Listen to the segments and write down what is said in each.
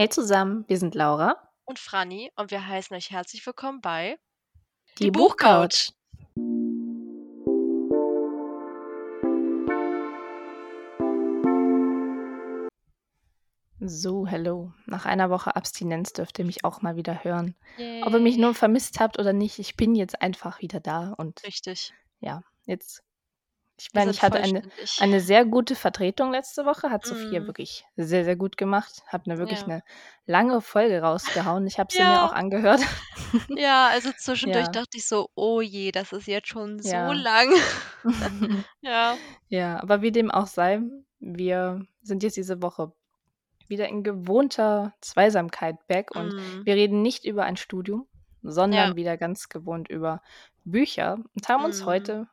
Hey zusammen, wir sind Laura. Und Franny und wir heißen euch herzlich willkommen bei Die, Die Buchcouch. So, hello. Nach einer Woche Abstinenz dürft ihr mich auch mal wieder hören. Yay. Ob ihr mich nur vermisst habt oder nicht, ich bin jetzt einfach wieder da und Richtig. Ja, jetzt ich meine, ich hatte eine, eine sehr gute Vertretung letzte Woche, hat Sophia mm. wirklich sehr, sehr gut gemacht. Hat eine wirklich ja. eine lange Folge rausgehauen. Ich habe sie ja. mir auch angehört. Ja, also zwischendurch ja. dachte ich so, oh je, das ist jetzt schon so lang. ja. Ja, aber wie dem auch sei, wir sind jetzt diese Woche wieder in gewohnter Zweisamkeit back und mm. wir reden nicht über ein Studium, sondern wieder ganz gewohnt über Bücher und haben uns mm. heute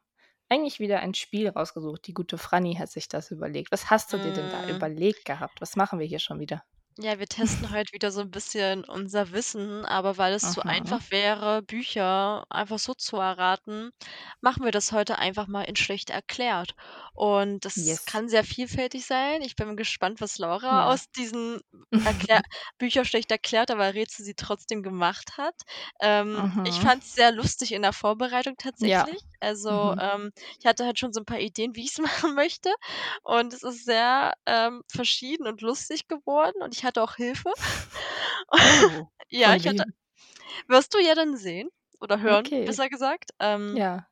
eigentlich wieder ein Spiel rausgesucht. Die gute Franny hat sich das überlegt. Was hast du dir denn da mhm. überlegt gehabt? Was machen wir hier schon wieder? Ja, wir testen heute wieder so ein bisschen unser Wissen, aber weil es zu einfach wäre, Bücher einfach so zu erraten, machen wir das heute einfach mal in schlecht erklärt. Und das Yes. kann sehr vielfältig sein. Ich bin gespannt, was Laura Ja. aus diesen Erklär Bücher schlecht erklärt, aber Rätsel sie trotzdem gemacht hat. Ähm, ich fand es sehr lustig in der Vorbereitung Ja. tatsächlich. Also, Mhm. ähm, ich hatte halt schon so ein paar Ideen, wie ich es machen möchte. Und es ist sehr ähm, verschieden und lustig geworden. Und ich hatte auch Hilfe. Oh, ja, ich hatte. Wirst du ja dann sehen oder hören, okay. besser gesagt. Ähm, ja.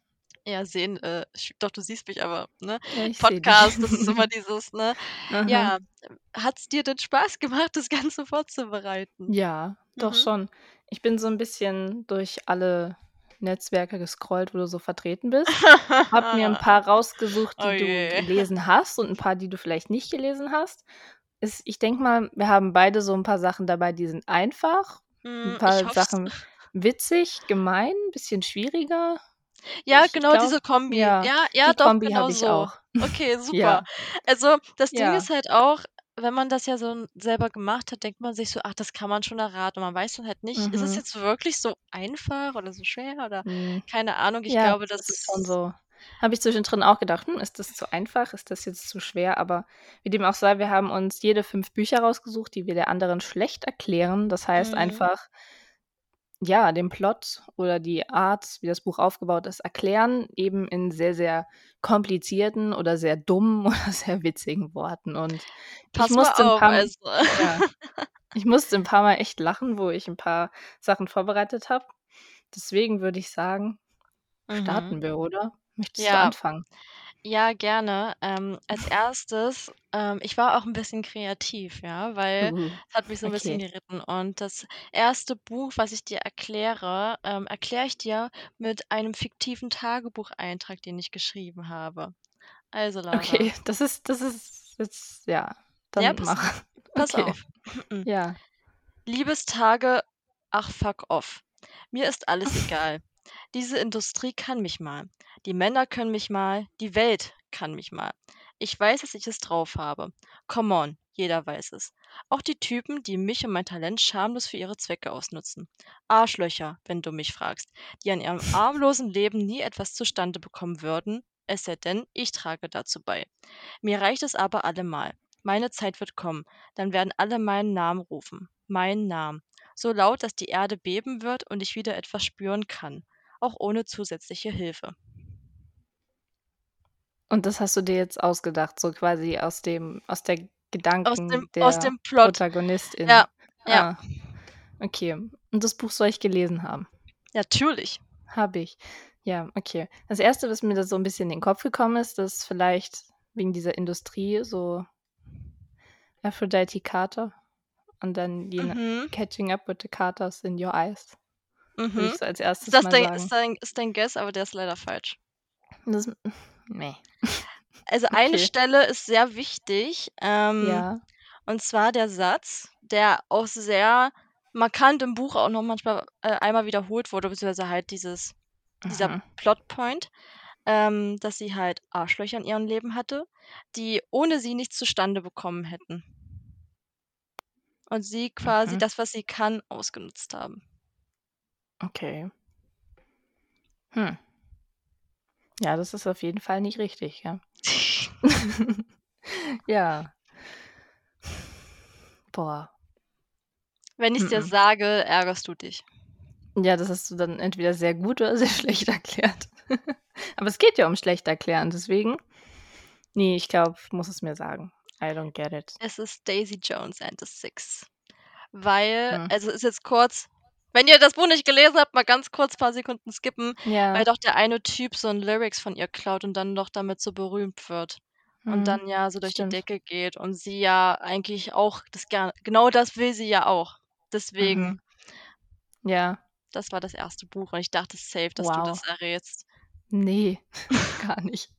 Ja, sehen, äh, ich, doch, du siehst mich aber, ne? Ja, Podcast, das ist immer dieses, ne? ja, hat es dir denn Spaß gemacht, das Ganze vorzubereiten? Ja, doch mhm. schon. Ich bin so ein bisschen durch alle Netzwerke gescrollt, wo du so vertreten bist. Hab mir ein paar rausgesucht, die oh du gelesen hast und ein paar, die du vielleicht nicht gelesen hast ist, ich denke mal, wir haben beide so ein paar Sachen dabei, die sind einfach, ein hm, paar Sachen witzig, gemein, ein bisschen schwieriger. Ja, ich genau glaub, diese Kombi. Ja, ja, ja die doch, Kombi genau ich so. auch. Okay, super. ja. Also das Ding ja. ist halt auch, wenn man das ja so selber gemacht hat, denkt man sich so, ach, das kann man schon erraten. Und man weiß dann halt nicht, mhm. ist es mhm. jetzt wirklich so einfach oder so schwer oder mhm. keine Ahnung. Ich ja, glaube, das, das ist schon so. Habe ich zwischendrin auch gedacht, hm, ist das zu einfach? Ist das jetzt zu schwer? Aber wie dem auch sei, wir haben uns jede fünf Bücher rausgesucht, die wir der anderen schlecht erklären. Das heißt mhm. einfach, ja, den Plot oder die Art, wie das Buch aufgebaut ist, erklären, eben in sehr, sehr komplizierten oder sehr dummen oder sehr witzigen Worten. Und Pass ich musste, auf, ein paar, also. ja, ich musste ein paar Mal echt lachen, wo ich ein paar Sachen vorbereitet habe. Deswegen würde ich sagen, starten mhm. wir, oder? Möchtest du anfangen? Ja, gerne. Ähm, als erstes, ähm, ich war auch ein bisschen kreativ, ja, weil Uh, es hat mich so ein bisschen geritten. Und das erste Buch, was ich dir erkläre, ähm, erkläre ich dir mit einem fiktiven Tagebucheintrag, den ich geschrieben habe. Also, Laura. Okay, das ist, das ist jetzt, ja, Ja, dann pass, mach. pass Okay, auf. ja. Liebestage, ach fuck off. Mir ist alles egal. Diese Industrie kann mich mal. Die Männer können mich mal, die Welt kann mich mal. Ich weiß, dass ich es drauf habe. Come on, jeder weiß es. Auch die Typen, die mich und mein Talent schamlos für ihre Zwecke ausnutzen. Arschlöcher, wenn du mich fragst, die an ihrem armlosen Leben nie etwas zustande bekommen würden, es sei denn, ich trage dazu bei. Mir reicht es aber allemal. Meine Zeit wird kommen, dann werden alle meinen Namen rufen. Meinen Namen. So laut, dass die Erde beben wird und ich wieder etwas spüren kann auch ohne zusätzliche Hilfe. Und das hast du dir jetzt ausgedacht, so quasi aus dem, aus der Gedanken aus dem, der aus dem Plot. Protagonistin. Ja, ja. Ah, okay. Und das Buch soll ich gelesen haben? Natürlich. Habe ich. Ja, okay. Das erste, was mir da so ein bisschen in den Kopf gekommen ist, dass vielleicht wegen dieser Industrie so Aphrodite Carter und dann die mhm. Catching Up with the Carters in Your Eyes. Würde ich mhm. so als erstes Ist das mal dein, sagen. ist dein, ist dein Guess, aber der ist leider falsch. Das, nee. Also eine Okay. Stelle ist sehr wichtig, ähm, Ja. und zwar der Satz, der auch sehr markant im Buch auch noch manchmal äh, einmal wiederholt wurde, beziehungsweise halt dieses, dieser Mhm. Plotpoint, ähm, dass sie halt Arschlöcher in ihrem Leben hatte, die ohne sie nichts zustande bekommen hätten. Und sie quasi Mhm. das, was sie kann, ausgenutzt haben. Okay. Hm. Ja, das ist auf jeden Fall nicht richtig, ja. Ja. Boah. Wenn ich's dir Mhm. sage, ärgerst du dich. Ja, das hast du dann entweder sehr gut oder sehr schlecht erklärt. Aber es geht ja um schlecht erklären, deswegen ne, ich glaube, ich muss es mir sagen. I don't get it. Es ist Daisy Jones and the Six. Weil Hm. also, ist jetzt kurz wenn ihr das Buch nicht gelesen habt, mal ganz kurz paar Sekunden skippen, weil Ja. doch der eine Typ so 'n Lyrics von ihr klaut und dann doch damit so berühmt wird und Mhm. dann ja so durch die Stimmt. Decke geht und sie ja eigentlich auch das gern genau das will sie ja auch. Deswegen Mhm. Ja. das war das erste Buch und ich dachte safe, dass du Wow. das errätst. Ne, gar nicht.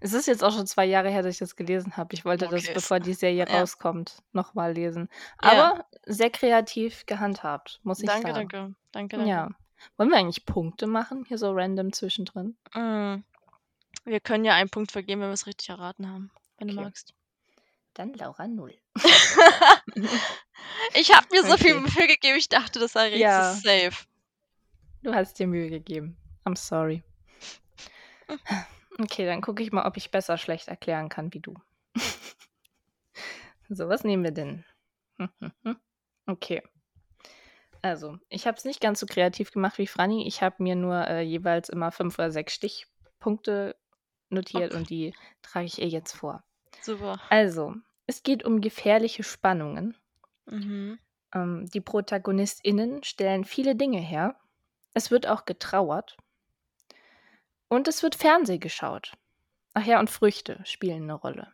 Es ist jetzt auch schon 2 Jahre her, dass ich das gelesen habe. Ich wollte das, Okay, ist bevor die Serie ja. rauskommt, noch mal lesen. Ja. Aber sehr kreativ gehandhabt, muss ich Danke, sagen. danke. Danke, danke. Ja. Wollen wir eigentlich Punkte machen, hier so random zwischendrin? Hm. Wir können ja einen Punkt vergeben, wenn wir's richtig erraten haben, wenn du Okay. magst. Dann Laura 0. Ich habe mir so viel Okay. Mühe gegeben, ich dachte, das errätst Ja. du safe. Du hast dir Mühe gegeben. I'm sorry. Okay, dann gucke ich mal, ob ich besser schlecht erklären kann wie du. So, was nehmen wir denn? Okay. Also, ich habe es nicht ganz so kreativ gemacht wie Franny. Ich habe mir nur, äh, jeweils immer 5 oder 6 Stichpunkte notiert Okay. und die trage ich ihr jetzt vor. Super. Also, es geht um gefährliche Spannungen. Mhm. Ähm, die ProtagonistInnen stellen viele Dinge her. Es wird auch getrauert. Und es wird Fernseh geschaut. Ach ja, und Früchte spielen 'ne Rolle.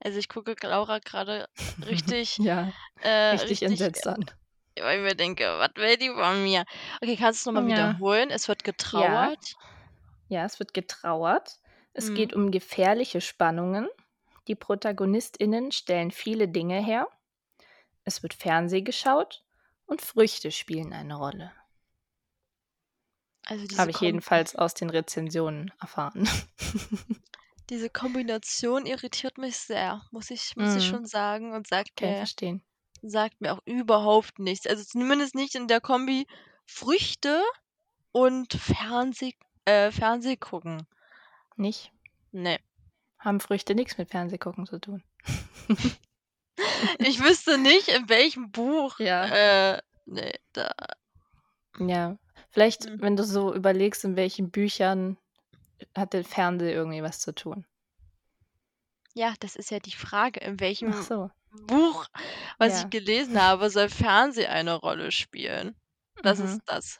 Also, ich gucke Laura grade richtig, Ja, äh, richtig richtig, entsetzt an. weil ich mir denke: „Was will die von mir?“ Okay, kannst du's noch mal Ja. wiederholen? Es wird Ja. getrauert? Ja, es wird getrauert. Es Mhm. geht um gefährliche Spannungen. Die ProtagonistInnen stellen viele Dinge her. Es wird Fernseh geschaut und Früchte spielen eine Rolle. Also, Habe ich Kom jedenfalls aus den Rezensionen erfahren. diese Kombination irritiert mich sehr, muss ich muss ich Mhm. schon sagen und sagt Kann mir verstehen. sagt mir auch überhaupt nichts. Also, zumindest nicht in der Kombi Früchte und Fernseh äh, Fernseh gucken. Nicht? Ne. Haben Früchte nix mit Fernsehgucken zu tun. Ich wüsste nicht, in welchem Buch, Ja. äh, ne, da Ja, vielleicht, Mhm. wenn du so überlegst, in welchen Büchern hat der Fernseh irgendwie was zu tun? Ja, das ist ja die Frage, in welchem so. Buch, was ich Ja. gelesen habe, soll Fernseh eine Rolle spielen? Das Mhm. ist das.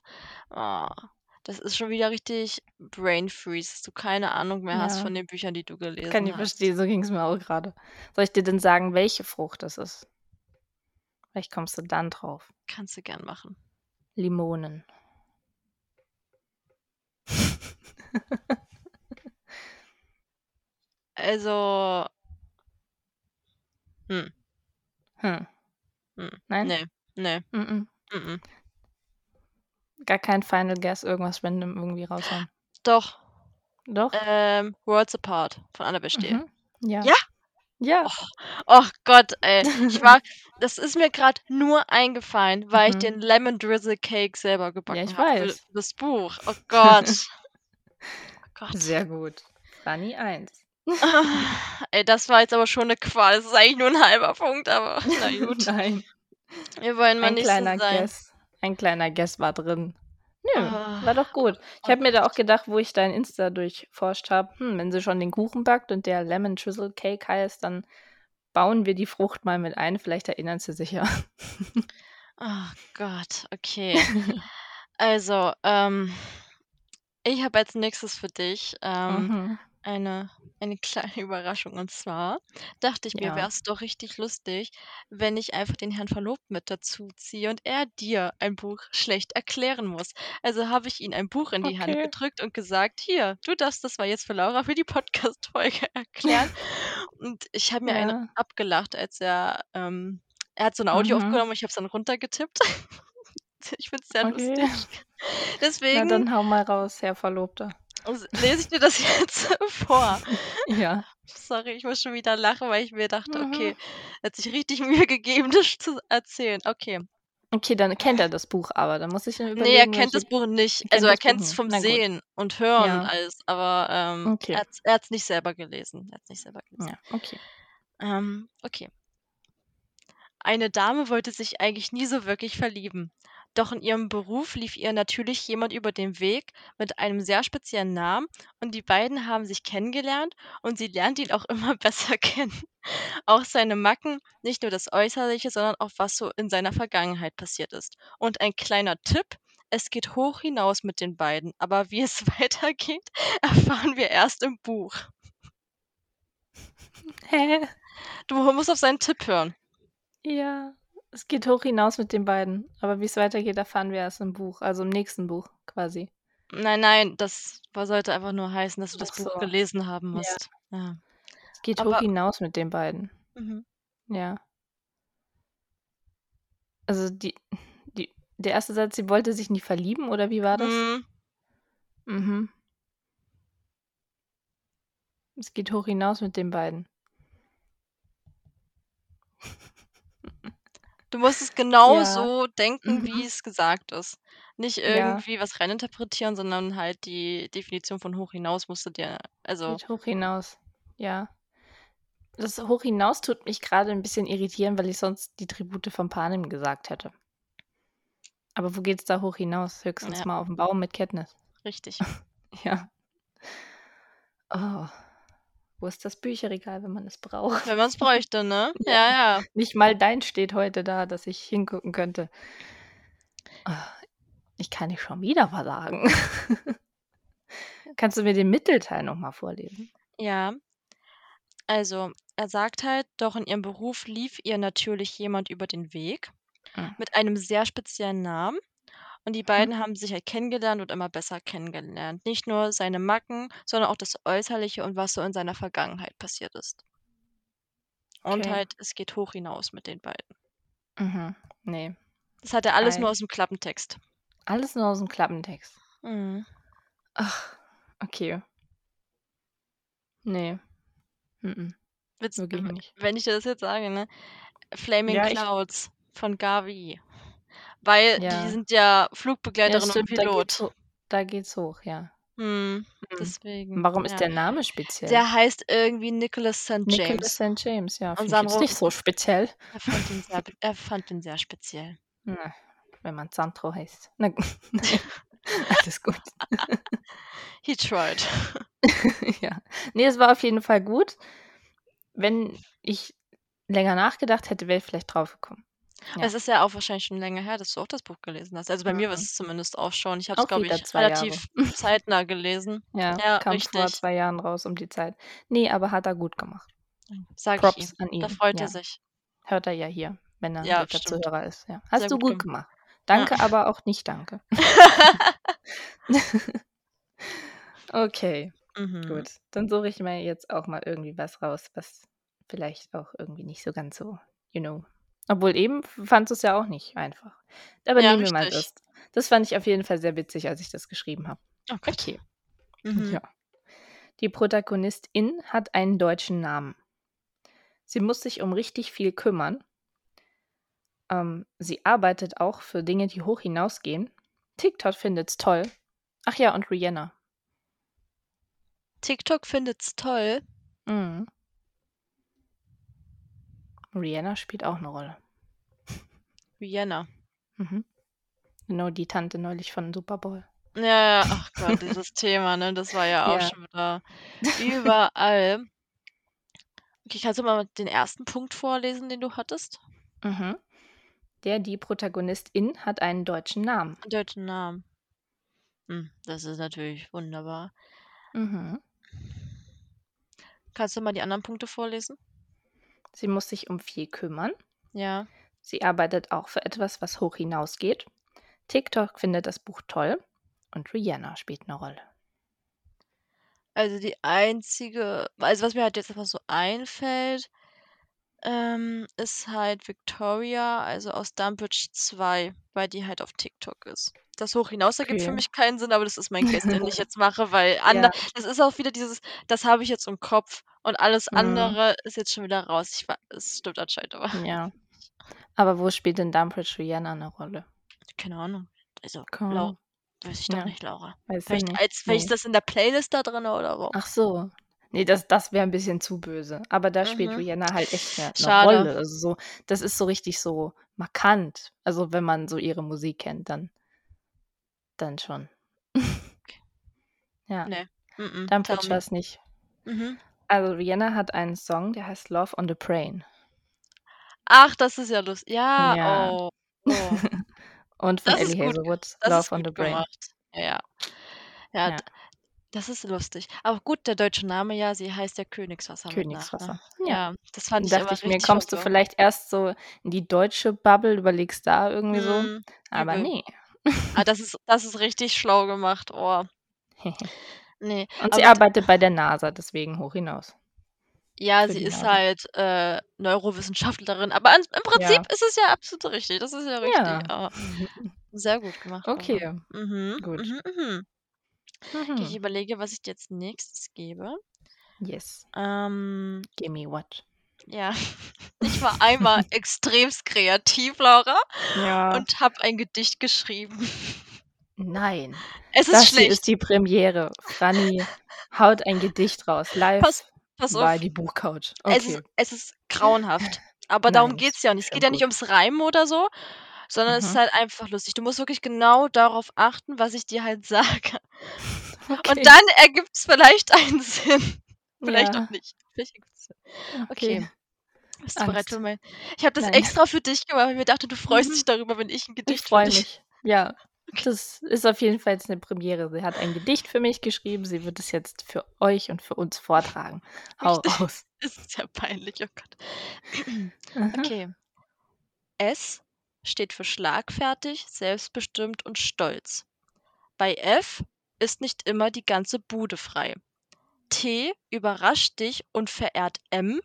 Oh, das ist schon wieder richtig Brain Freeze, dass du keine Ahnung mehr hast Ja. von den Büchern, die du Kann gelesen ich hast. verstehen, so ging's mir auch grade. Soll ich dir denn sagen, welche Frucht es ist? Vielleicht kommst du dann drauf. Kannst du gern machen. Limonen. Also Hm. Hm. Hm. Nein? Ne, ne. Mm-mm. Mm-mm. Gar kein Final Guess, irgendwas random irgendwie raushauen? Doch. Doch? Ähm, Worlds Apart von Annabel Steele. Mhm. Ja. Ja? Ja. Och, oh Gott, ey. Ich war das ist mir grad nur eingefallen, weil ich Mhm. den Lemon Drizzle Cake selber Ja, gebacken ich habe für weiß. das Buch. Oh Gott. Oh Gott. Sehr gut. Franny 1. Ey, das war jetzt aber schon 'ne Qual. Das ist eigentlich nur 'n halber Punkt, aber na gut. Nein. Wir wollen mal Ein nicht so kleiner sein. Guess. Ein kleiner Guess war drin. Nö, Ah. war doch gut. Ich Oh habe mir da auch gedacht, wo ich dein Insta durchforscht habe: „Hm, wenn sie schon den Kuchen backt und der Lemon Drizzle Cake heißt, dann bauen wir die Frucht mal mit ein. Vielleicht erinnert sie sich ja.“ Oh Gott, okay. Also, ähm, ich habe als Nächstes für dich, ähm, Mhm. eine eine kleine Überraschung. Und zwar dachte ich mir, Ja. wär's doch richtig lustig, wenn ich einfach den Herrn Verlobten mit dazuziehe und er dir ein Buch schlecht erklären muss. Also, habe ich ihm ein Buch in die Hand Okay. gedrückt und gesagt: „Hier, du darfst das mal jetzt für Laura für die Podcast-Folge erklären.“ Und ich habe mir einen Ja. abgelacht, als er ähm, er hat so 'n Audio Mhm. aufgenommen und ich habe es dann runtergetippt. Ich finde es sehr Okay. lustig. Na, Deswegen dann hau mal raus, Herr Verlobter. lese ich dir das jetzt vor. Ja. Sorry, ich muss schon wieder lachen, weil ich mir dachte: Mhm. „Okay, er hat sich richtig Mühe gegeben, das zu erzählen.“ Okay. Okay, dann kennt er das Buch aber. Dann muss ich mir Ne, er überlegen, kennt das Buch nicht. kennt Also, er kennt's nicht. vom Na gut. Sehen und Hören und Ja. alles, aber, ähm, Okay. er hat's er hat's nicht selber gelesen. Er hat's nicht selber gelesen. Ja, okay. Ähm, okay. Eine Dame wollte sich eigentlich nie so wirklich verlieben. Doch in ihrem Beruf lief ihr natürlich jemand über den Weg mit einem sehr speziellen Namen und die beiden haben sich kennengelernt und sie lernt ihn auch immer besser kennen. Auch seine Macken, nicht nur das Äußerliche, sondern auch was so in seiner Vergangenheit passiert ist. Und ein kleiner Tipp, es geht hoch hinaus mit den beiden, aber wie es weitergeht, erfahren wir erst im Buch. Hä? Du musst auf seinen Tipp hören. Ja, es geht hoch hinaus mit den beiden. Aber wie es weitergeht, erfahren wir erst im Buch, also im nächsten Buch quasi. Nein, nein, das sollte einfach nur heißen, dass du das so. Buch gelesen haben musst. Ja. ja. Es geht Aber, hoch hinaus mit den beiden. Mhm. Ja. Also die, die, der erste Satz, sie wollte sich nie verlieben, oder wie war das? Mhm. Mhm. Es geht hoch hinaus mit den beiden. Du musst es genau Ja. so denken, Mhm. wie es gesagt ist. Nicht Ja. irgendwie was reininterpretieren, sondern halt die Definition von hoch hinaus musst du dir also Geht hoch hinaus. Ja. Das hoch hinaus tut mich gerade ein bisschen irritieren, weil ich sonst die Tribute von Panem gesagt hätte. Aber wo geht's da hoch hinaus? Höchstens Ja. mal auf 'n Baum mit Katniss. Richtig. Ja. Oh. Wo ist das Bücherregal, wenn man es braucht? Wenn man es bräuchte, ne? Ja, ja. Nicht mal dein steht heute da, dass ich hingucken könnte. Ah, ich kann nicht schon wieder versagen. Kannst du mir den Mittelteil nochmal vorlesen? Ja. Also, er sagt halt, doch in ihrem Beruf lief ihr natürlich jemand über den Weg hm. mit einem sehr speziellen Namen. Und die mhm. beiden haben sich halt kennengelernt und immer besser kennengelernt. Nicht nur seine Macken, sondern auch das Äußerliche und was so in seiner Vergangenheit passiert ist. Und Okay. halt, es geht hoch hinaus mit den beiden. Mhm. Nee. Das hat er alles nur aus dem Klappentext. Alles nur aus dem Klappentext. Mhm. Ach, okay. Nee. Mhm. Witz, Wirklich nicht. wenn ich dir das jetzt sage, ne? Flaming Ja, ich, Clouds von Gavi. Weil Ja. die sind ja Ja, Flugbegleiterin und stimmt, da geht's Pilot. da geht's hoch, ja. Mhm. deswegen, Warum ist der Name speziell? Der heißt irgendwie Nicholas St. Nicholas St. James, ja, finde ich jetzt nicht so speziell. er fand ihn sehr er fand ihn sehr speziell. Na, wenn man Sandro heißt. Na. Alles gut. He tried. Ja. Ne, es war auf jeden Fall gut. Wenn ich länger nachgedacht hätte, wäre ich vielleicht drauf Ja. Es ist ja auch wahrscheinlich schon länger her, dass du auch das Buch gelesen hast. Also bei mir war es zumindest auch schon. Ich habe es, glaube ich, relativ Jahre. zeitnah gelesen. Ja, Ja, kam vor zwei Jahren raus um die Zeit. Nee, aber hat er gut gemacht. Sag ich Props an ihm. Da freut er sich. Hört er ja hier, wenn er Ja, guter Zuhörer ist. Ja. Hast Sehr du gut gemacht. Danke, Ja. aber auch nicht danke. Okay, Mhm. gut. Dann suche ich mir jetzt auch mal irgendwie was raus, was vielleicht auch irgendwie nicht so ganz so, you know, obwohl eben fandst du es ja auch nicht einfach. Aber Ja, nehmen wir mal das. Das fand ich auf jeden Fall sehr witzig, als ich das geschrieben habe. Okay. Okay. Mhm. Ja. Die Protagonistin hat einen deutschen Namen. Sie muss sich um richtig viel kümmern. Ähm, sie arbeitet auch für Dinge, die hoch hinausgehen. TikTok findet's toll. Ach ja, und Rihanna. TikTok findet's toll. Mhm. Rihanna spielt auch eine Rolle. Rihanna. Mhm. Genau, die Tante neulich von Super Bowl. Ja, ja, ach Gott, dieses Thema, ne? Das war ja auch Ja. schon wieder überall. Okay, kannst du mal den ersten Punkt vorlesen, den du hattest? Mhm. Der, die Protagonistin hat einen deutschen Namen. Einen deutschen Namen. Hm, das ist natürlich wunderbar. Mhm. Kannst du mal die anderen Punkte vorlesen? Sie muss sich um viel kümmern. Ja. Sie arbeitet auch für etwas, was hoch hinausgeht. TikTok findet das Buch toll und Rihanna spielt eine Rolle. Also die einzige, also was mir halt jetzt einfach so einfällt, ähm, ist halt Victoria, also aus Dumbridge 2, weil die halt auf TikTok ist. Das hoch hinaus ergibt für mich keinen Sinn, aber das ist mein Guess, den ich jetzt mache, weil ander Ja. das ist auch wieder dieses, das habe ich jetzt im Kopf und alles Mhm. andere ist jetzt schon wieder raus. Ich es stimmt anscheinend aber. Ja. Aber wo spielt denn Dumbridge Rihanna eine Rolle? Keine Ahnung. Also, Lau weiß ich doch Ja. nicht, Laura. Weiß ich Vielleicht nicht. als vielleicht Ne. das in der Playlist da drin oder wo? Ach so. Nee, das, das wäre ein bisschen zu böse. Aber da spielt mhm. Rihanna halt echt eine, eine Rolle. Also so, das ist so richtig so markant. Also wenn man so ihre Musik kennt, dann, dann schon. ja. Nee. Mm -mm, dann war es nicht. Mhm. Also Rihanna hat einen Song, der heißt Love on the Brain. Ach, das ist ja lustig. Ja, ja. oh. oh. Und von das Ellie Hazelwood, Love on the Brain. Gemacht. Ja, ja. ja. Das ist lustig. Aber gut, der deutsche Name ja, sie heißt ja Königswasser. Königswasser. Nach, ne? ja. ja. das fand ich dachte ich mir, kommst du vielleicht erst so in die deutsche Bubble, überlegst da irgendwie mm, so. Aber übel. nee. ah, das ist, das ist richtig schlau gemacht. Oh. nee. Und sie arbeitet bei der NASA, deswegen hoch hinaus. Ja, sie ist halt äh, Neurowissenschaftlerin, aber im Prinzip ja. ist es ja absolut richtig. Das ist ja richtig. Ja. Oh. Sehr gut gemacht. Okay. Mhm. Gut. Mhm, mhm. Okay, ich mhm. überlege, was ich dir jetzt nächstes gebe. Yes. Ähm, Gimme what? ja, ich war einmal extremst kreativ, Laura, Ja. und habe ein Gedicht geschrieben. Nein. Es ist Das hier ist die Premiere. Franny haut ein Gedicht raus. Live Pass, pass bei die Buchcouch. Es ist, es ist grauenhaft. Aber darum geht es ja nicht. Es geht ja nicht ums Reimen oder so, sondern es ist mhm. halt einfach lustig. Du musst wirklich genau darauf achten, was ich dir halt sage. Und dann ergibt es vielleicht einen Sinn. Vielleicht Ja. auch nicht. Vielleicht ergibt's Sinn. Okay. Bist du bereit für mein Ich habe das Nein. extra für dich gemacht, weil ich mir dachte, du freust Mhm. dich darüber, wenn ich ein Ich Gedicht für freue mich. Ja, das ist auf jeden Fall jetzt eine Premiere. Sie hat ein Gedicht für mich geschrieben. Sie wird es jetzt für euch und für uns vortragen. Hau Richtig. raus. Das ist ja peinlich, oh Gott. Okay. S steht für schlagfertig, selbstbestimmt und stolz. Bei F ist nicht immer die ganze Bude frei. T überrascht dich und verehrt M,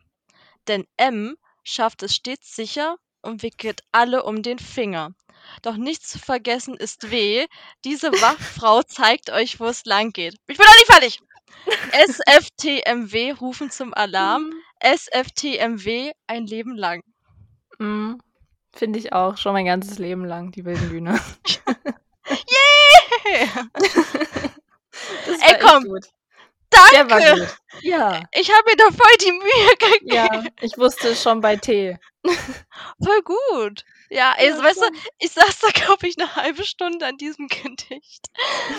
denn M schafft es stets sicher und wickelt alle um den Finger. Doch nicht zu vergessen ist W, diese Wachfrau zeigt euch, wo es lang geht. Ich bin noch nicht fertig! SFTMW rufen zum Alarm. Mhm. SFTMW ein Leben lang. Mhm. Finde ich auch. Schon mein ganzes Leben lang, die wilden Bühne. Yeah! Ey, komm. Danke. Der war gut. Ja. Ich habe mir da voll die Mühe gegeben. Ja, ich wusste es schon bei T. Voll gut. Ja, ey, ja, weißt du, ich saß da, glaube ich, eine halbe Stunde an diesem Gedicht.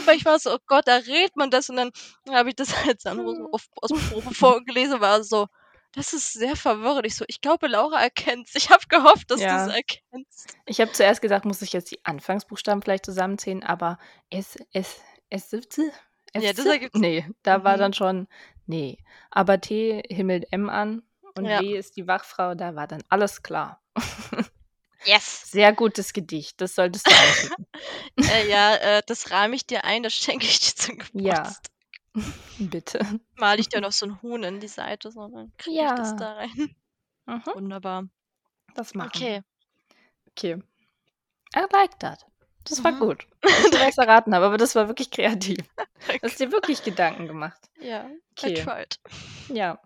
Weil ich war so, oh Gott, da redet man das. Und dann habe ich das als Sandro so auf, aus Probe vorgelesen, war so, das ist sehr verwirrend. Ich so, ich glaube, Laura erkennt's. Ich habe gehofft, dass ja. du es erkennst. Ich habe zuerst gesagt, muss ich jetzt die Anfangsbuchstaben vielleicht zusammenzählen, aber S, S, S, S, S ja, das ergibt Nee, da mhm. war dann schon, nee. Aber T himmelt M an und ja. W ist die Wachfrau, da war dann alles klar. Yes. Sehr gutes Gedicht, das solltest du einschicken. äh, ja, äh, das rahme ich dir ein, das schenke ich dir zum Geburtstag. Ja. Bitte. Mal ich dir noch so ein Huhn in die Seite, so dann kriege ja. ich das da rein. Mhm. Wunderbar. Das machen Okay. Okay. I like that. Das war mhm. gut. Ich weiß, ich erraten habe, aber das war wirklich kreativ. Du hast dir wirklich Gedanken gemacht. Ja, okay. I tried. Ja.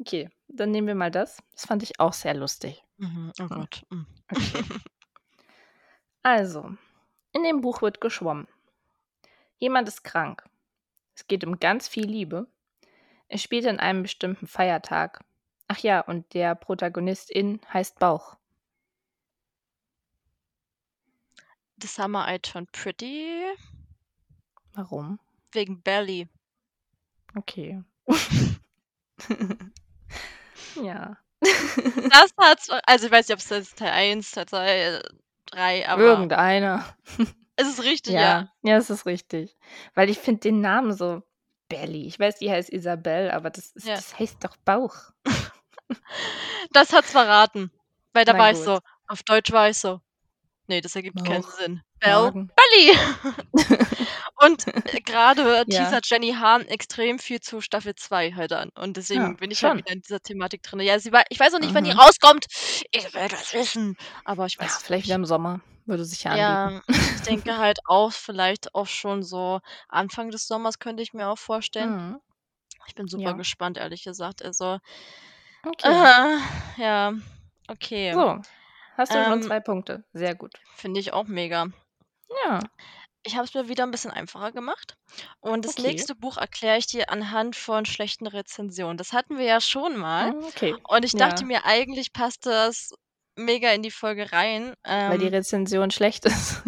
Okay, dann nehmen wir mal das. Das fand ich auch sehr lustig. Mhm. Oh Gott. Mhm. Okay. Also, in dem Buch wird geschwommen. Jemand ist krank. Es geht um ganz viel Liebe. Es spielt an einem bestimmten Feiertag. Ach ja, und der Protagonistin heißt Bauch. The Summer I Turned Pretty. Warum? Wegen Belly. Okay. ja. Das hat's, also ich weiß nicht, ob es Teil 1, Teil 2, 3, aber. Irgendeiner. Es ist richtig, ja. Ja, ja es ist richtig. Weil ich finde den Namen so Belly. Ich weiß, die heißt Isabel, aber das, ist, ja. das heißt doch Bauch. das hat's verraten. Weil da Na war gut. ich so, auf Deutsch war ich so, nee, das ergibt Bauch. keinen Sinn. Bell, Belly! Und äh, gerade ja. teasert Jenny Hahn extrem viel zu Staffel 2 halt an. Und deswegen ja, bin ich halt wieder in dieser Thematik drin. Ja, sie war, ich weiß auch nicht, mhm. wann die rauskommt. Ich will das wissen. Aber ich weiß. Ja, vielleicht wieder im Sommer. Würde sich ja anbieten. Ja, ich denke halt auch, vielleicht auch schon so Anfang des Sommers könnte ich mir auch vorstellen. Mhm. Ich bin super ja. gespannt, ehrlich gesagt. Also, okay. Äh, ja, okay. So, hast du ähm, schon zwei Punkte. Sehr gut. Finde ich auch mega. Ja. ich habe es mir wieder ein bisschen einfacher gemacht. Und das Okay. nächste Buch erkläre ich dir anhand von schlechten Rezensionen. Das hatten wir ja schon mal. Hm, okay. Und ich dachte Ja. mir, eigentlich passt das mega in die Folge rein. Weil die ähm Rezension schlecht ist.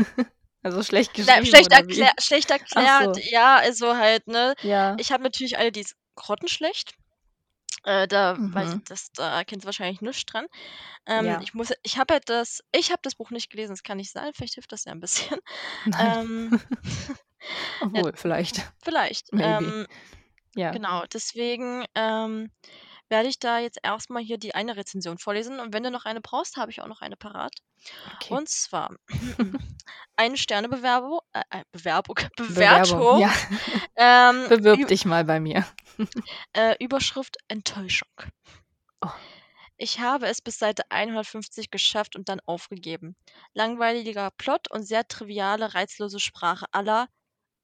Also schlecht Na, geschrieben schlecht erklär schlecht erklärt, so. ja, also halt, ne? Ja. Ich habe natürlich alle, die grottenschlecht. Äh, da ich mhm. das da erkennst du wahrscheinlich nichts dran. Ähm, Ja. ich muss ich habe halt das ich habe das Buch nicht gelesen, das kann nicht sein, vielleicht hilft das ja ein bisschen. Nein. Ähm, Ja, Obwohl, vielleicht. vielleicht. Maybe. Ähm, Ja. genau, deswegen, ähm, werde ich da jetzt erstmal hier die eine Rezension vorlesen und wenn du noch eine brauchst, habe ich auch noch eine parat. Okay. Und zwar eine Sternebewerbung, äh, äh Bewerbung, Bewertung. Bewerbung, ja. ähm, Bewirb dich mal bei mir. äh, Überschrift Enttäuschung. Oh. Ich habe es bis Seite 150 geschafft und dann aufgegeben. Langweiliger Plot und sehr triviale, reizlose Sprache aller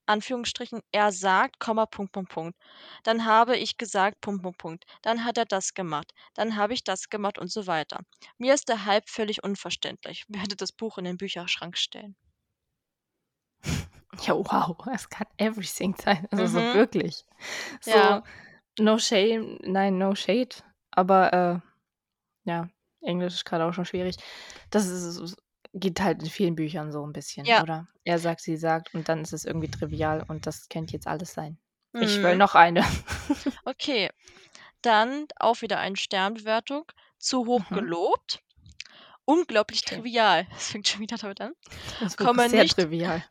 Anführungsstrichen, er sagt, Komma, Punkt, Punkt, Punkt. Dann habe ich gesagt, Punkt, Punkt, Punkt. Dann hat er das gemacht. Dann habe ich das gemacht und so weiter. Mir ist der Hype völlig unverständlich. Werde das Buch in den Bücherschrank stellen. Ja, wow, es kann everything sein. Also so mhm. wirklich. So, Ja. no shame, nein, no shade. Aber äh, ja, Englisch ist gerade auch schon schwierig. Das ist Geht halt in vielen Büchern so ein bisschen, Ja. oder? Er sagt, sie sagt und dann ist es irgendwie trivial und das könnte jetzt alles sein. Ich will mhm. noch eine. Okay, dann auch wieder eine Sternbewertung. Zu hoch Mhm. gelobt. Unglaublich Okay. trivial. Das fängt schon wieder damit an. Das ist sehr nicht trivial.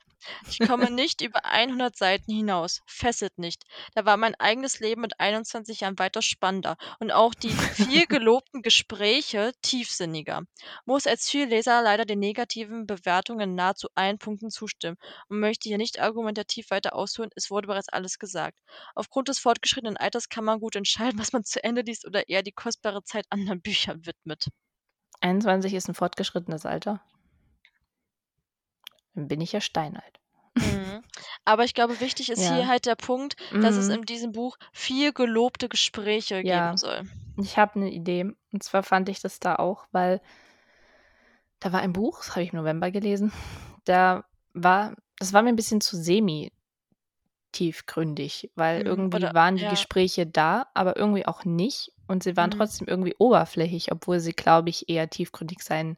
Ich komme nicht über 100 Seiten hinaus. Fesselt nicht. Da war mein eigenes Leben mit 21 Jahren weiter spannender und auch die viel gelobten Gespräche tiefsinniger. Muss als Zielleser leider den negativen Bewertungen nahezu allen Punkten zustimmen und möchte hier nicht argumentativ weiter ausholen, es wurde bereits alles gesagt. Aufgrund des fortgeschrittenen Alters kann man gut entscheiden, was man zu Ende liest oder eher die kostbare Zeit anderen Büchern widmet. 21 ist ein fortgeschrittenes Alter. Dann bin ich ja steinalt. Mhm. Aber ich glaube, wichtig ist hier halt der Punkt, dass es mhm. in diesem Buch viel gelobte Gespräche Ja. geben soll. Ich habe eine Idee. Und zwar fand ich das da auch, weil da war ein Buch, das habe ich im November gelesen. Da war, das war mir ein bisschen zu semi-tiefgründig, weil Mhm. irgendwie Oder waren die ja. Gespräche da, aber irgendwie auch nicht. Und sie waren Mhm. trotzdem irgendwie oberflächlich, obwohl sie, glaube ich, eher tiefgründig sein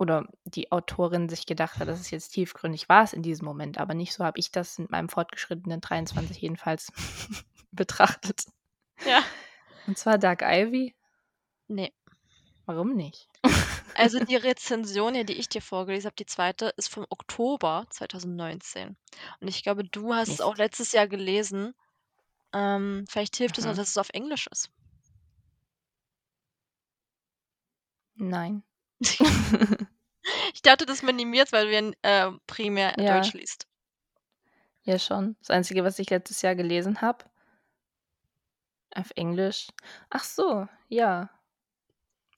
oder die Autorin sich gedacht hat, dass es jetzt tiefgründig war es in diesem Moment, aber nicht so habe ich das in meinem fortgeschrittenen 23 jedenfalls betrachtet. Ja. Und zwar Dark Ivy. Nee. Warum nicht? Also die Rezension, die ich dir vorgelesen habe, die zweite, ist vom Oktober 2019. Und ich glaube, du hast Mist. es auch letztes Jahr gelesen. Ähm, vielleicht hilft es auch, dass es auf Englisch ist. Nein. Ich dachte, das minimiert, weil wir äh, primär Ja. Deutsch liest. Ja, schon. Das Einzige, was ich letztes Jahr gelesen habe, auf Englisch. Ach so, ja.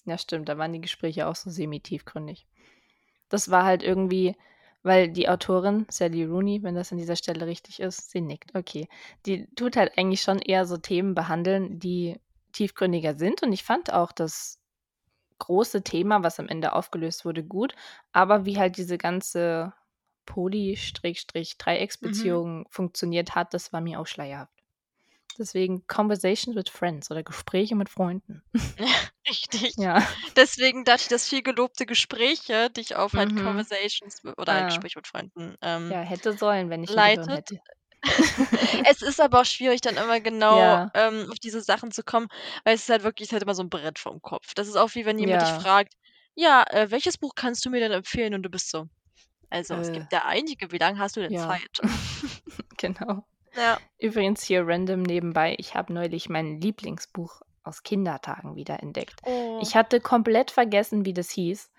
Ja, stimmt, da waren die Gespräche auch so semi-tiefgründig. Das war halt irgendwie, weil die Autorin, Sally Rooney, wenn das an dieser Stelle richtig ist, sie nickt, okay. Die tut halt eigentlich schon eher so Themen behandeln, die tiefgründiger sind. Und ich fand auch, dass große Thema, was am Ende aufgelöst wurde, gut. Aber wie halt diese ganze Poly-Dreiecksbeziehung mhm. funktioniert hat, das war mir auch schleierhaft. Deswegen Conversations with Friends oder Gespräche mit Freunden. richtig. Ja. Deswegen dachte ich, dass viel gelobte Gespräche dich auf halt mhm. Conversations oder ah. Gespräche mit Freunden ähm, ja, hätte sollen, wenn ich leitet. hätte. Es ist aber auch schwierig, dann immer genau, Ja. ähm, auf diese Sachen zu kommen, weil es ist halt wirklich es ist halt immer so ein Brett vorm Kopf. Das ist auch wie wenn jemand dich fragt: „Ja, äh, welches Buch kannst du mir denn empfehlen?“ Und du bist so: „Also, es Äh. gibt ja einige, wie lange hast du denn Ja. Zeit?“ Genau. Ja. Übrigens hier random nebenbei, ich habe neulich mein Lieblingsbuch aus Kindertagen wieder entdeckt. Oh. Ich hatte komplett vergessen, wie das hieß.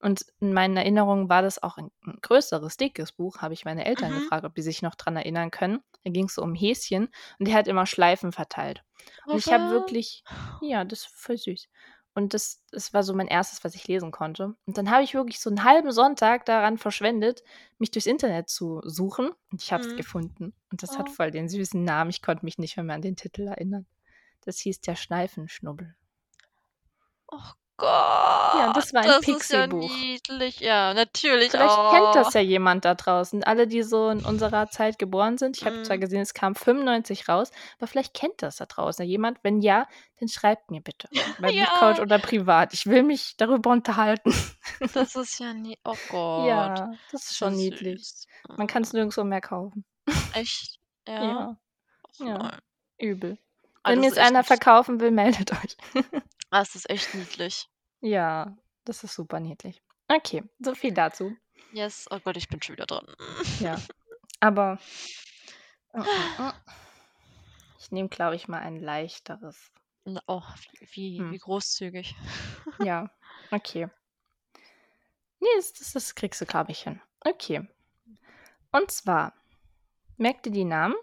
Und in meinen Erinnerungen war das auch ein, ein größeres, dickes Buch, habe ich meine Eltern mhm. gefragt, ob die sich noch dran erinnern können. Da ging es so um Häschen und der hat immer Schleifen verteilt. Und ich habe wirklich, ja, das ist voll süß. Und das, das war so mein erstes, was ich lesen konnte. Und dann habe ich wirklich so einen halben Sonntag daran verschwendet, mich durchs Internet zu suchen. Und ich habe es mhm. gefunden. Und das oh. hat voll den süßen Namen. Ich konnte mich nicht mehr, mehr an den Titel erinnern. Das hieß der Schneifenschnubbel. Oh Gott. Ja, das war ein das ist ja niedlich. Ja, natürlich Vielleicht auch. kennt das ja jemand da draußen. Alle, die so in unserer Zeit geboren sind. Ich habe zwar Mhm. gesehen, es kam 95 raus, aber vielleicht kennt das da draußen jemand. Wenn ja, dann schreibt mir bitte. Bei Ja. Bitcoach oder privat. Ich will mich darüber unterhalten. Das ist ja nie oh Gott. Ja, das ist schon niedlich. süß. Man kann es nirgendwo mehr kaufen. Echt? Ja? Ja, Ja. übel. Wenn mir jetzt einer niedlich. verkaufen will, meldet euch. Ah, das ist echt niedlich. Ja, das ist super niedlich. Okay, so viel dazu. Yes. Oh Gott, ich bin schon wieder dran. Ja. Aber mm, mm, mm. ich nehme, glaube ich, mal ein leichteres. Oh, wie, wie, Hm. wie großzügig. Ja, okay. Nee, das, das, das kriegst du, glaube ich, hin. Okay. Und zwar, merkt ihr die Namen?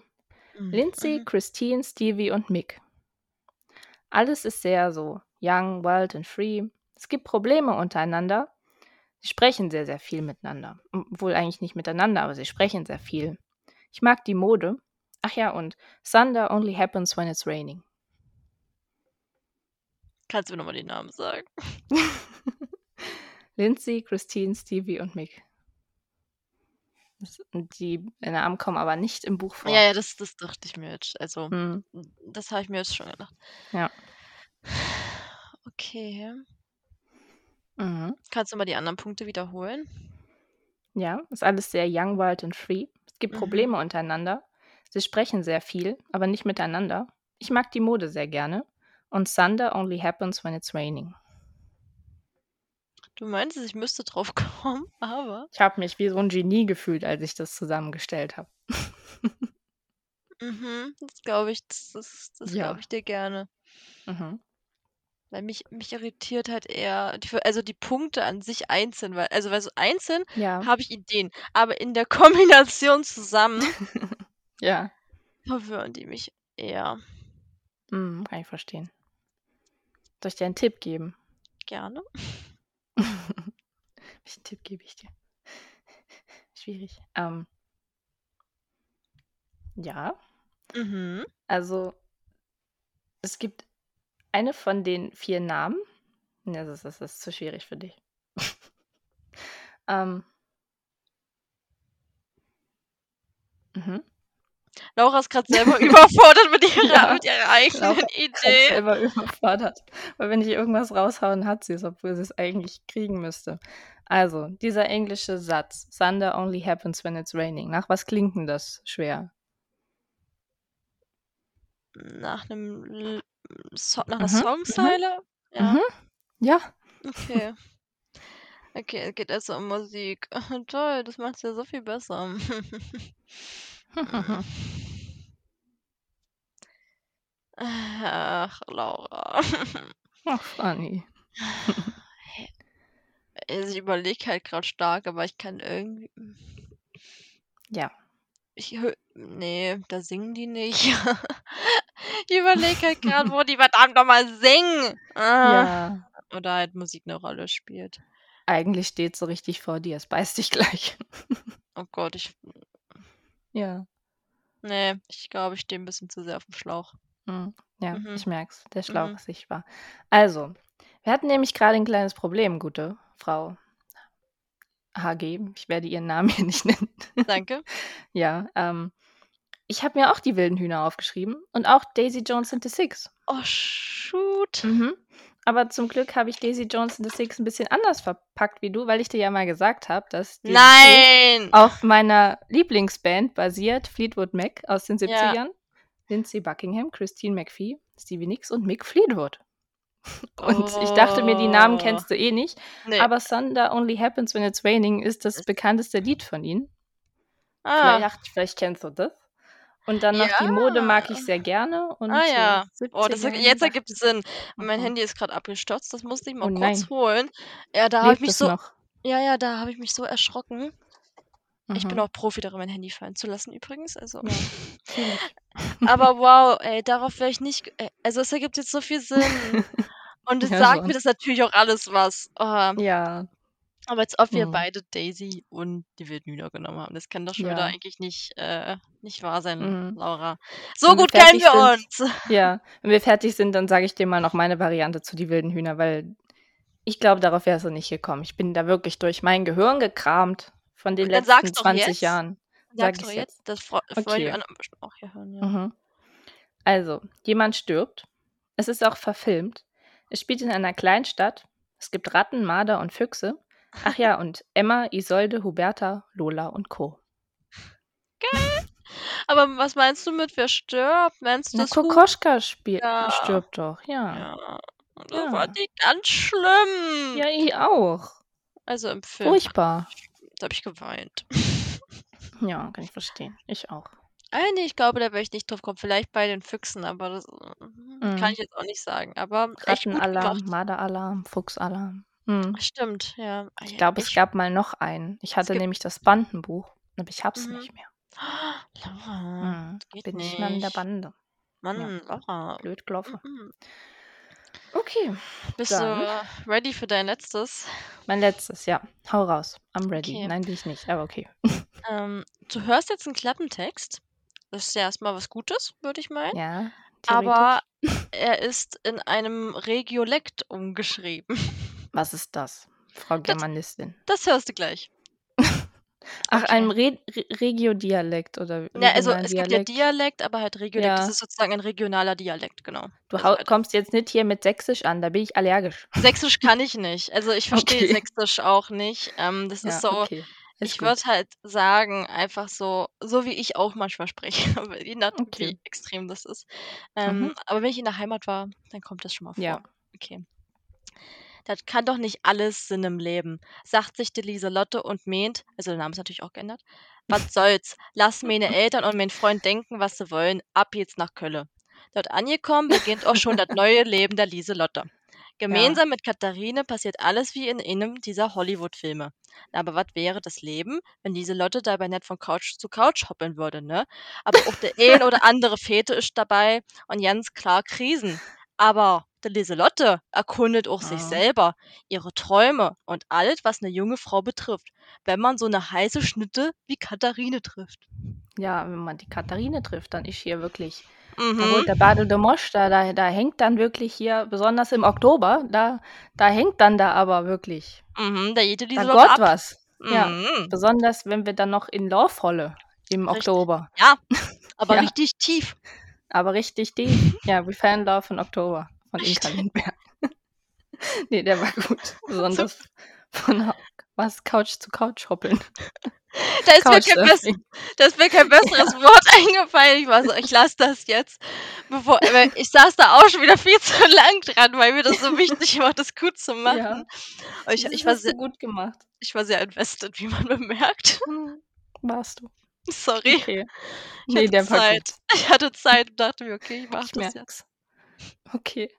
Mhm. Lindsay, Mhm. Christine, Stevie und Mick. Alles ist sehr so young, wild and free. Es gibt Probleme untereinander. Sie sprechen sehr, sehr viel miteinander. Obwohl eigentlich nicht miteinander, aber sie sprechen sehr viel. Ich mag die Mode. Ach ja, und Thunder only happens when it's raining. Kannst du mir nochmal die Namen sagen? Lindsay, Christine, Stevie und Mick. Die Namen kommen aber nicht im Buch vor. Ja, ja, das, das dachte ich mir jetzt. Also, Hm, das habe ich mir jetzt schon gedacht. ja. Okay. Mhm. Kannst du mal die anderen Punkte wiederholen? Ja, ist alles sehr young, wild and free. Es gibt Mhm. Probleme untereinander. Sie sprechen sehr viel, aber nicht miteinander. Ich mag die Mode sehr gerne. Und Thunder only happens when it's raining. Du meinst, ich müsste drauf kommen, aber. Ich habe mich wie so ein Genie gefühlt, als ich das zusammengestellt habe. Mhm, das glaube ich, das, das, das Ja. glaube ich dir gerne. Mhm. Weil mich, mich irritiert halt eher, die, also die Punkte an sich einzeln, weil, also weil so einzeln Ja, habe ich Ideen, aber in der Kombination zusammen ja. verwirren die mich eher. Mhm, kann ich verstehen. Soll ich dir einen Tipp geben? Gerne. Welchen Tipp gebe ich dir? Schwierig. Ähm, ja, Mhm. also es gibt eine von den vier Namen. Das, ist- das ist zu schwierig für dich. ähm, mhm. Laura ist gerade selber überfordert mit ihrer, Ja, mit ihrer eigenen Laura Idee. selber überfordert. Weil wenn ich irgendwas raushauen, hat sie es, obwohl sie es eigentlich kriegen müsste. Also, dieser englische Satz, Thunder only happens when it's raining. Nach was klingt denn das schwer? Nach einem so nach einer Mhm, mhm, Songzeile? Ja. mhm. Ja. Okay. Okay, es geht also um Musik. Toll, das macht's ja so viel besser. Ach, Laura. Ach, funny. Also ich überlege halt gerade stark, aber ich kann irgendwie. Ja. Ich nee, da singen die nicht. Ich überlege halt gerade, wo die verdammt nochmal singen. Ah. Ja. Oder halt Musik eine Rolle spielt. Eigentlich steht so richtig vor dir. Es beißt dich gleich. Oh Gott, ich. Ja. Nee, ich glaube, ich stehe ein bisschen zu sehr auf dem Schlauch. Hm. Ja, Mhm. ich merk's. Der Schlauch Mhm. ist sichtbar. Also, wir hatten nämlich gerade ein kleines Problem, gute Frau HG. Ich werde ihren Namen hier nicht nennen. Danke. Ja, ähm, ich habe mir auch die wilden Hühner aufgeschrieben und auch Daisy Jones and the Six. Oh, shoot. Mhm. Aber zum Glück habe ich Daisy Jones and the Six ein bisschen anders verpackt wie du, weil ich dir ja mal gesagt habe, dass Buch Nein! auf meiner Lieblingsband basiert, Fleetwood Mac aus den Ja. 70ern. Lindsay Buckingham, Christine McPhee, Stevie Nicks und Mick Fleetwood. Und ich dachte mir, die Namen Oh. kennst du eh nicht. Nee. Aber Thunder Only Happens When It's Raining ist das bekannteste Lied von ihnen. ah. Vielleicht, vielleicht kennst du das. Und dann noch die Mode mag ich sehr gerne. Und Ah ja. so Oh, das, 70er, jetzt ergibt es Sinn. Mein Mhm. Handy ist gerade abgestürzt, das musste ich mal Oh kurz nein. holen. Ja, da habe ich mich so. noch? Ja, ja, da habe ich mich so erschrocken. Ich bin Mhm. auch Profi darin, mein Handy fallen zu lassen übrigens. Also. Ja. Aber wow, ey, darauf wäre ich nicht. ey, Also es ergibt jetzt so viel Sinn. Und es Ja, sagt schon. mir das natürlich auch alles was. Oh, Ja, aber als ob wir Mhm. beide Daisy und die wilden Hühner genommen haben. Das kann doch schon wieder Ja. eigentlich nicht, äh, nicht wahr sein, Mhm. Laura. So Wenn wir gut kennen fertig wir sind- uns. ja. Wenn wir fertig sind, dann sage ich dir mal noch meine Variante zu die wilden Hühner, weil Ich glaube, darauf wärst du nicht gekommen. Ich bin da wirklich durch mein Gehirn gekramt von den Dann letzten sag's doch 20 jetzt. Jahren. Sag Sag doch jetzt. jetzt? Das fre wollen die Okay. anderen bestimmt auch hier hören, ja. Mhm. Also, jemand stirbt. Es ist auch verfilmt. Es spielt in einer Kleinstadt. Es gibt Ratten, Marder und Füchse. Ach ja, und Emma, Isolde, Huberta, Lola und Co. Aber was meinst du mit wer stirbt? Meinst du Na, das? Kokoschka spielt, Ja. stirbt doch, ja. Ja. Das Ja. fand ich ganz schlimm. Ja, ich auch. Also im Film. Furchtbar. Da habe ich geweint. Ja, kann ich verstehen. Ich auch. Ah, nee, ich glaube, da werde ich nicht drauf kommen. Vielleicht bei den Füchsen, aber das äh, kann ich jetzt auch nicht sagen. Aber Rattenalarm. Marderalarm, Fuchsalarm. Mhm. Stimmt, ja. Ich ja, glaube, es gab mal noch einen. Ich hatte nämlich das Bandenbuch, aber ich hab's Mhm. nicht mehr. Laura, Mhm. Bin nicht mehr in der. Bande. Mann, Laura. Blöd gelaufen. Mhm. Okay, Bist Dann. du ready für dein letztes? mein letztes, ja. Hau raus. I'm ready. Okay. Nein, bin ich nicht, aber okay. Ähm, du hörst jetzt einen Klappentext. Das ist ja erstmal was Gutes, würde ich meinen. Ja, Aber er ist in einem Regiolekt umgeschrieben. Was ist das, Frau Germanistin? Das hörst du gleich. Ach, Okay. ein Re Re Regiodialekt oder Ja, also es gibt ja Dialekt. Dialekt, aber halt Regiolekt. Das Ja. ist sozusagen ein regionaler Dialekt, genau. Du Also halt. kommst jetzt nicht hier mit Sächsisch an, da bin ich allergisch. Sächsisch kann ich nicht. Also ich verstehe Okay. Sächsisch auch nicht. Ähm, das Ja, ist so, okay. Ist ich würde halt sagen, einfach so, so wie ich auch manchmal spreche, je nachdem, wie extrem das ist. Ähm, Mhm. Aber wenn ich in der Heimat war, dann kommt das schon mal vor. Ja. Okay. Das kann doch nicht alles Sinn im Leben, sagt sich die Lieselotte und meint, also der Name ist natürlich auch geändert, was soll's, lass meine Eltern und mein Freund denken, was sie wollen, ab jetzt nach Kölle. Dort angekommen beginnt auch schon das neue Leben der Lieselotte. Gemeinsam mit Katharine passiert alles wie in einem dieser Hollywood-Filme. Aber was wäre das Leben, wenn Lieselotte dabei nicht von Couch zu Couch hoppeln würde, ne? Aber auch der ein oder andere Fete ist dabei und ganz klar Krisen. Aber der Lieselotte erkundet auch sich Ah. selber, ihre Träume und alles, was eine junge Frau betrifft, wenn man so eine heiße Schnitte wie Katharine trifft. Ja, wenn man die Katharine trifft, dann ist hier wirklich. Da Mhm. holt der Bade de Mosch, da, da, da hängt dann wirklich hier, besonders im Oktober, da, da hängt dann da aber wirklich. Mhm, da jede Da Lieselotte Gott ab. was. Ja. Mhm. Besonders wenn wir dann noch in Lauf holle im Richtig. Oktober. Ja, aber Ja. richtig tief. Aber richtig tief. Ja, we fell in love in Oktober von Inka Lindberg. nee, der war gut. Besonders von was Couch zu Couch hoppeln. Da ist, mir kein, da ist mir kein besseres Wort eingefallen. Ich war so, ich lasse das jetzt. Bevor, ich saß da auch schon wieder viel zu lang dran, weil mir das so wichtig war, das gut zu machen. Ja. Ich, Das ich, war sehr, gut gemacht. ich war sehr invested, wie man bemerkt. Hm, Warst du. Sorry. Okay. Ich Nee, hatte Zeit. Ich hatte Zeit und dachte mir, okay, ich mach Ich das jetzt. merk's. Okay.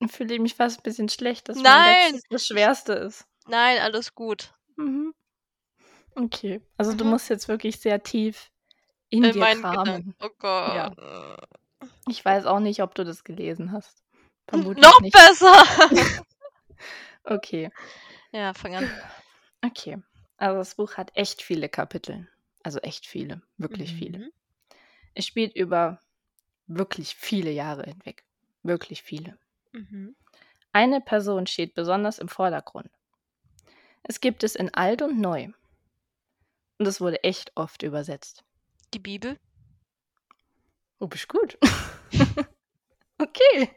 Dann fühle ich mich fast ein bisschen schlecht, dass Nein! das Schwerste ist. Nein, alles gut. Mhm. Okay. Also du Mhm. musst jetzt wirklich sehr tief in, In dir kramen. Gedanken. Oh Gott. Ja. Ich weiß auch nicht, ob du das gelesen hast. Vermutlich Noch nicht. besser! Okay. ja, fang an. Okay. Also das Buch hat echt viele Kapitel. Also echt viele. Wirklich viele. Mhm. Es spielt über wirklich viele Jahre hinweg. Wirklich viele. Mhm. Eine Person steht besonders im Vordergrund. Es gibt es in alt und neu. Und es wurde echt oft übersetzt. Die Bibel? Oh, bist gut. okay.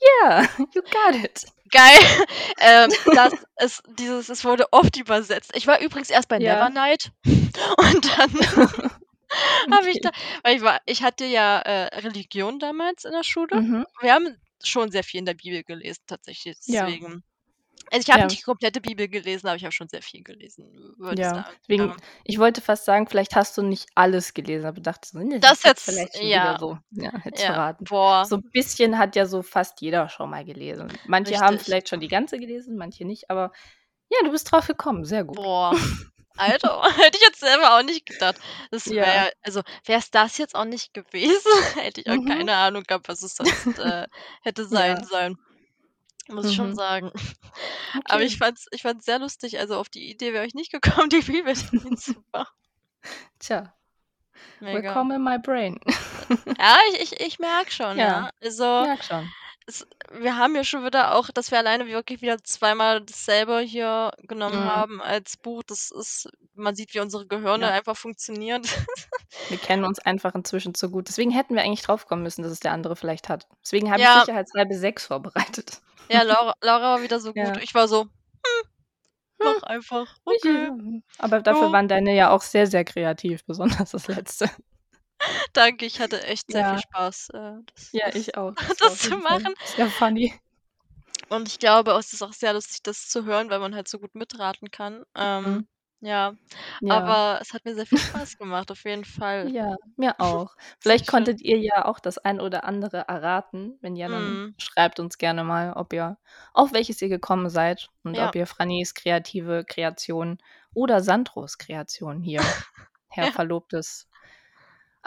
Yeah, you got it. Geil. ähm, das ist dieses, es wurde oft übersetzt. Ich war übrigens erst bei Ja. Nevernight und dann habe ich da, weil ich war, ich hatte ja äh, Religion damals in der Schule. Mhm. Wir haben schon sehr viel in der Bibel gelesen, tatsächlich. Deswegen. Also ich habe Ja. nicht die komplette Bibel gelesen, aber ich habe schon sehr viel gelesen, Ja, sagen. deswegen, Ja. ich wollte fast sagen, vielleicht hast du nicht alles gelesen, aber dachte so, nee, Das ist jetzt- vielleicht schon ja. wieder so. Ja, hätte Ja, verraten. boah. So ein bisschen hat ja so fast jeder schon mal gelesen. Manche haben Richtig. vielleicht schon die ganze gelesen, manche nicht, aber ja, du bist drauf gekommen, sehr gut. Boah. Alter, hätte ich jetzt selber auch nicht gedacht. Das Ja. wäre, also wäre es das jetzt auch nicht gewesen, hätte ich auch Mhm. keine Ahnung gehabt, was es sonst äh, hätte sein Ja. sollen. Muss ich schon Mhm. sagen. Aber Okay. ich fand's, ich fand's sehr lustig. Also auf die Idee wäre ich nicht gekommen, die Bibel dahin zu machen. Tja, Mega. willkommen in my brain. Ja, ich, ich, ich merke schon, ja. Ja. Also, Merk schon. es, wir haben ja schon wieder auch, dass wir alleine wirklich wieder zweimal dasselbe hier genommen Mhm. haben als Buch. Das ist, man sieht, wie unsere Gehirne Ja. einfach funktionieren. Wir kennen uns einfach inzwischen zu gut. Deswegen hätten wir eigentlich drauf kommen müssen, dass es der andere vielleicht hat. Deswegen habe ich Ja. sicherheitshalber 6 vorbereitet. Ja, Laura, Laura war wieder so gut. Ja. Ich war so, hm, mach einfach. Okay. Ja, aber dafür Ja. waren deine ja auch sehr, sehr kreativ, besonders das letzte. Danke, ich hatte echt sehr Ja. viel Spaß, äh, das, Ja, das, ich auch. das, auf zu machen. Sehr funny. Und ich glaube, es ist auch sehr lustig, das zu hören, weil man halt so gut mitraten kann. Ähm, Mhm. Ja, Ja. aber es hat mir sehr viel Spaß gemacht, auf jeden Fall. Ja, mir auch. Vielleicht schön. konntet ihr ja auch das ein oder andere erraten. Wenn ja, dann Mhm. schreibt uns gerne mal, ob ihr auf welches ihr gekommen seid und Ja. ob ihr Frannys kreative Kreation oder Sandros Kreation hier, Herr Ja. Verlobtes,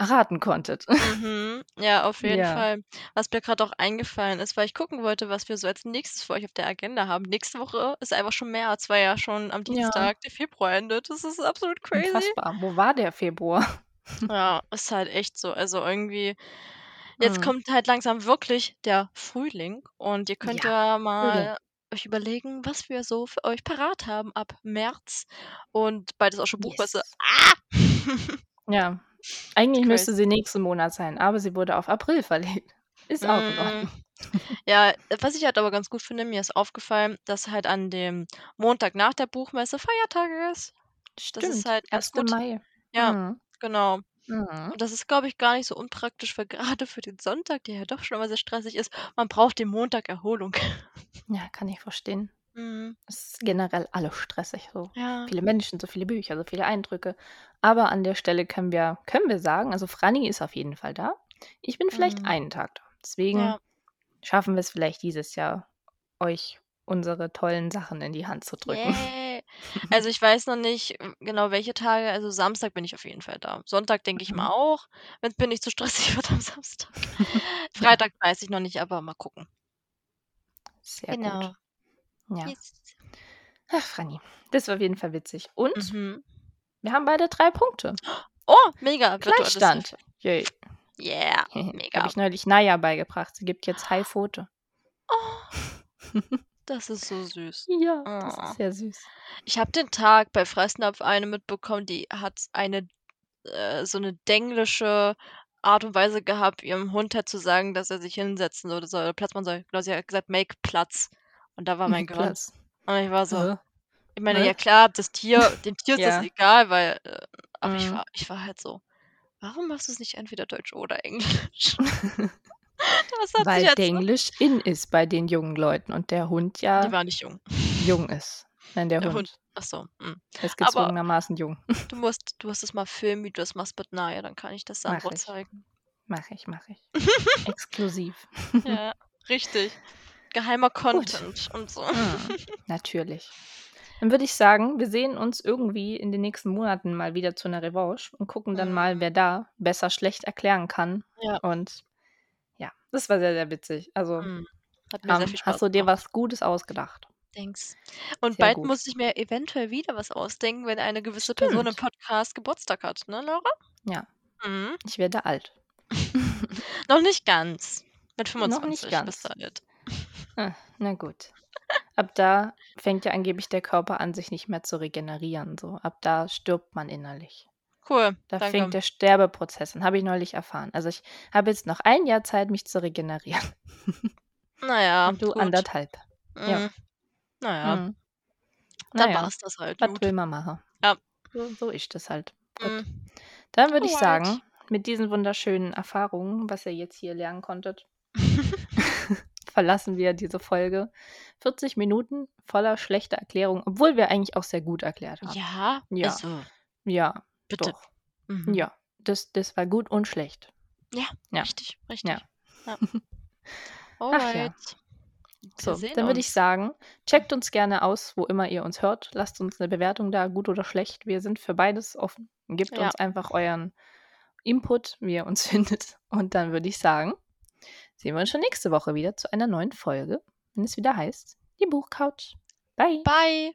erraten konntet. Mhm. Ja, auf jeden Ja. Fall. Was mir gerade auch eingefallen ist, weil ich gucken wollte, was wir so als nächstes für euch auf der Agenda haben. Nächste Woche ist einfach schon März, weil ja schon am Ja. Dienstag der Februar endet. Das ist absolut crazy. Unfassbar. Wo war der Februar? Ja, ist halt echt so. Also irgendwie, jetzt Mhm. kommt halt langsam wirklich der Frühling und ihr könnt ja, Frühling. mal euch überlegen, was wir so für euch parat haben ab März. Und bald ist auch schon Buchmesse. Yes. Ah! Ja. Eigentlich müsste sie nächsten Monat sein, aber sie wurde auf April verlegt. Ist auch in Mm. Ordnung. Ja, was ich halt aber ganz gut finde, mir ist aufgefallen, dass halt an dem Montag nach der Buchmesse Feiertag ist. Das ist Stimmt, halt ganz 1. gut. Mai. Ja, Mhm. genau. Mhm. Und das ist, glaube ich, gar nicht so unpraktisch, weil gerade für den Sonntag, der ja doch schon immer sehr stressig ist, man braucht den Montag Erholung. Ja, kann ich verstehen. Mhm. Es ist generell alles stressig, so Ja. viele Menschen, so viele Bücher, so viele Eindrücke. Aber an der Stelle können wir können wir sagen, also Franni ist auf jeden Fall da. Ich bin vielleicht Mhm. einen Tag da. Deswegen Ja. schaffen wir es vielleicht dieses Jahr, euch unsere tollen Sachen in die Hand zu drücken. Yay. Also ich weiß noch nicht äh, genau welche Tage. Also Samstag bin ich auf jeden Fall da. Sonntag denke ich mal Mhm. auch. Wenn es mir nicht zu stressig wird am Samstag. Ja. Freitag weiß ich noch nicht, aber mal gucken. Sehr Genau. Ja. Yes. Ach, Franni, das war auf jeden Fall witzig. Und Mhm. wir haben beide 3 Punkte. Oh, mega. Gleichstand. Yay. Yeah, Habe mega. ich neulich Naya beigebracht. Sie gibt jetzt High Pfote. Oh, das ist so süß. Ja, das Oh. ist sehr süß. Ich habe den Tag bei Fressnapf eine mitbekommen, die hat eine äh, so eine denglische Art und Weise gehabt, ihrem Hund halt zu sagen, dass er sich hinsetzen soll, soll oder Platz machen soll. Genau, sie hat gesagt: „Make Platz.“ Und da war mein Platz. und ich war so Hä? ich meine, Hä? ja klar, das Tier dem Tier ist das Ja. egal, weil äh, aber ich Mhm. war ich war halt so: „Warum machst du's nicht entweder Deutsch oder Englisch?“ Das hat Weil jetzt so in ist bei den jungen Leuten und der Hund Die ja war nicht jung. jung ist. Nein, der Der Hund Hund. Ach so, mhm. ist gezwungenermaßen jung. du musst du musst es mal filmen, wie du das machst mit Naya, dann kann ich das Sandro ich. zeigen. Mache ich, mache ich. Exklusiv. Ja, richtig. Geheimer Gut. Content und so. Mhm. Natürlich. Dann würde ich sagen, wir sehen uns irgendwie in den nächsten Monaten mal wieder zu einer Revanche und gucken dann mal, Mhm. wer da besser schlecht erklären kann. Ja. Und ja, das war sehr, sehr witzig. Also, Mhm. Hat mir sehr ähm, viel Spaß hast du dir was Gutes ausgedacht? Thanks. Und Sehr bald gut. muss ich mir eventuell wieder was ausdenken, wenn eine gewisse Person im Stimmt. Podcast Geburtstag hat, ne, Laura? Ja, Mhm. ich werde alt. Noch nicht ganz. Mit Noch nicht 25 ganz. bist du alt. Ah, na gut. Ab da fängt ja angeblich der Körper an, sich nicht mehr zu regenerieren. So. Ab da stirbt man innerlich. Cool, Da danke. fängt der Sterbeprozess an, habe ich neulich erfahren. Also ich habe jetzt noch ein Jahr Zeit, mich zu regenerieren. Na ja, Und du gut. anderthalb. Ja. Mhm. Ja, Mhm. dann Naja, war's das halt. was Gut. will man machen? Ja. So, so ist das halt. Gut. Mhm. Dann würde ich sagen, mit diesen wunderschönen Erfahrungen, was ihr jetzt hier lernen konntet, verlassen wir diese Folge. 40 Minuten voller schlechter Erklärung, obwohl wir eigentlich auch sehr gut erklärt haben. Ja, Ja, also, ja, bitte. doch. Mhm. Ja, das, das war gut und schlecht. Ja, Ja, richtig, richtig. ja. Ja. Ach ja. Alright. So, dann würde ich sagen, checkt uns gerne aus, wo immer ihr uns hört. Lasst uns eine Bewertung da, gut oder schlecht. Wir sind für beides offen. Gebt uns einfach euren Input, wie ihr uns findet. Und dann würde ich sagen, sehen wir uns schon nächste Woche wieder zu einer neuen Folge, wenn es wieder heißt, die Buchcouch. Bye. Bye.